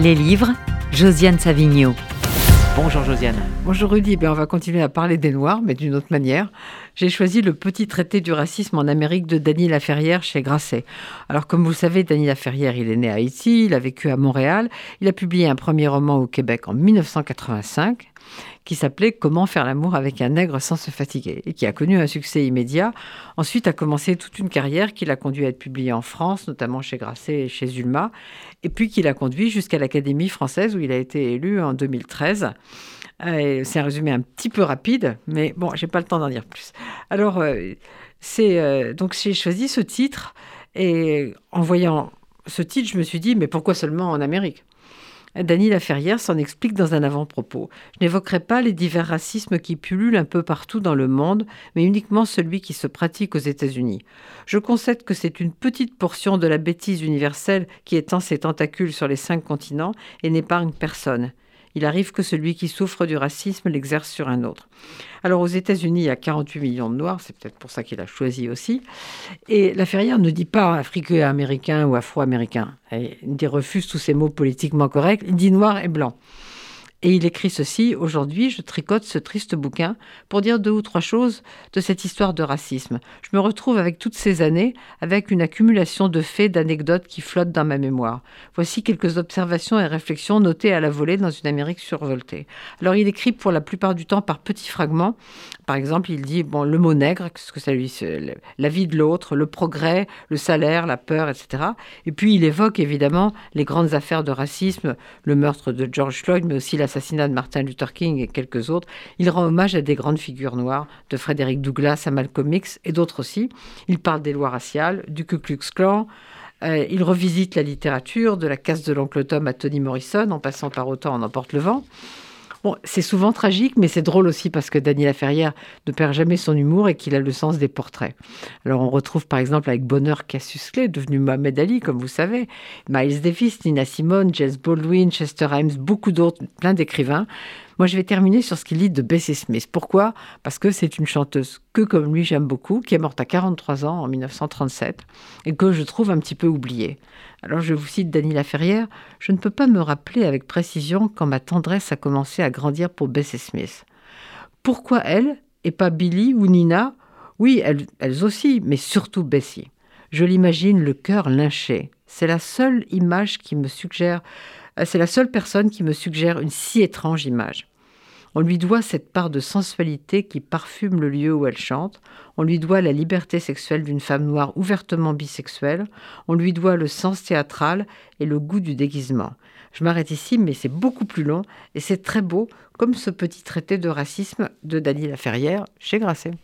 Les livres, Josiane Savigno. Bonjour Josiane. Bonjour Rudy, ben, on va continuer à parler des Noirs, mais d'une autre manière. J'ai choisi le petit traité du racisme en Amérique de Dany Laferrière chez Grasset. Alors comme vous le savez, Dany Laferrière, il est né à Haïti, il a vécu à Montréal, il a publié un premier roman au Québec en 1985 qui s'appelait Comment faire l'amour avec un nègre sans se fatiguer et qui a connu un succès immédiat. Ensuite a commencé toute une carrière qui l'a conduit à être publié en France, notamment chez Grasset et chez Zulma, et puis qui l'a conduit jusqu'à l'Académie française où il a été élu en 2013. Euh, c'est un résumé un petit peu rapide, mais bon, j'ai pas le temps d'en dire plus. Alors, euh, c'est euh, donc j'ai choisi ce titre et en voyant ce titre, je me suis dit, mais pourquoi seulement en Amérique? Dany Laferrière s'en explique dans un avant-propos. Je n'évoquerai pas les divers racismes qui pullulent un peu partout dans le monde, mais uniquement celui qui se pratique aux États-Unis. Je concède que c'est une petite portion de la bêtise universelle qui étend ses tentacules sur les cinq continents et n'épargne personne il arrive que celui qui souffre du racisme l'exerce sur un autre. Alors aux États-Unis, il y a 48 millions de Noirs, c'est peut-être pour ça qu'il a choisi aussi. Et la Ferrière ne dit pas africain-américain ou afro-américain. Il refuse tous ces mots politiquement corrects. Il dit noir et blanc. Et il écrit ceci, aujourd'hui je tricote ce triste bouquin pour dire deux ou trois choses de cette histoire de racisme. Je me retrouve avec toutes ces années, avec une accumulation de faits, d'anecdotes qui flottent dans ma mémoire. Voici quelques observations et réflexions notées à la volée dans une Amérique survoltée. Alors il écrit pour la plupart du temps par petits fragments. Par exemple, il dit bon, le mot nègre, ce que ça lui, la vie de l'autre, le progrès, le salaire, la peur, etc. Et puis il évoque évidemment les grandes affaires de racisme, le meurtre de George Floyd, mais aussi la l'assassinat de Martin Luther King et quelques autres, il rend hommage à des grandes figures noires, de Frédéric Douglass à Malcolm X et d'autres aussi. Il parle des lois raciales, du Ku Klux Klan. Euh, il revisite la littérature, de la casse de l'oncle Tom à Toni Morrison, en passant par autant en emporte le vent. C'est souvent tragique, mais c'est drôle aussi parce que Daniela Ferrière ne perd jamais son humour et qu'il a le sens des portraits. Alors on retrouve par exemple avec bonheur Cassius Clay, devenu Mohamed Ali, comme vous savez, Miles Davis, Nina Simone, Jess Baldwin, Chester Himes, beaucoup d'autres, plein d'écrivains. Moi, je vais terminer sur ce qu'il dit de Bessie Smith. Pourquoi? Parce que c'est une chanteuse que, comme lui, j'aime beaucoup, qui est morte à 43 ans en 1937 et que je trouve un petit peu oubliée. Alors, je vous cite Dany Laferrière Je ne peux pas me rappeler avec précision quand ma tendresse a commencé à grandir pour Bessie Smith. Pourquoi elle et pas Billy ou Nina? Oui, elles, aussi, mais surtout Bessie. Je l'imagine le cœur lynché. C'est la seule image qui me suggère c'est la seule personne qui me suggère une si étrange image. On lui doit cette part de sensualité qui parfume le lieu où elle chante, on lui doit la liberté sexuelle d'une femme noire ouvertement bisexuelle, on lui doit le sens théâtral et le goût du déguisement. Je m'arrête ici, mais c'est beaucoup plus long et c'est très beau, comme ce petit traité de racisme de Dany Laferrière chez Grasset.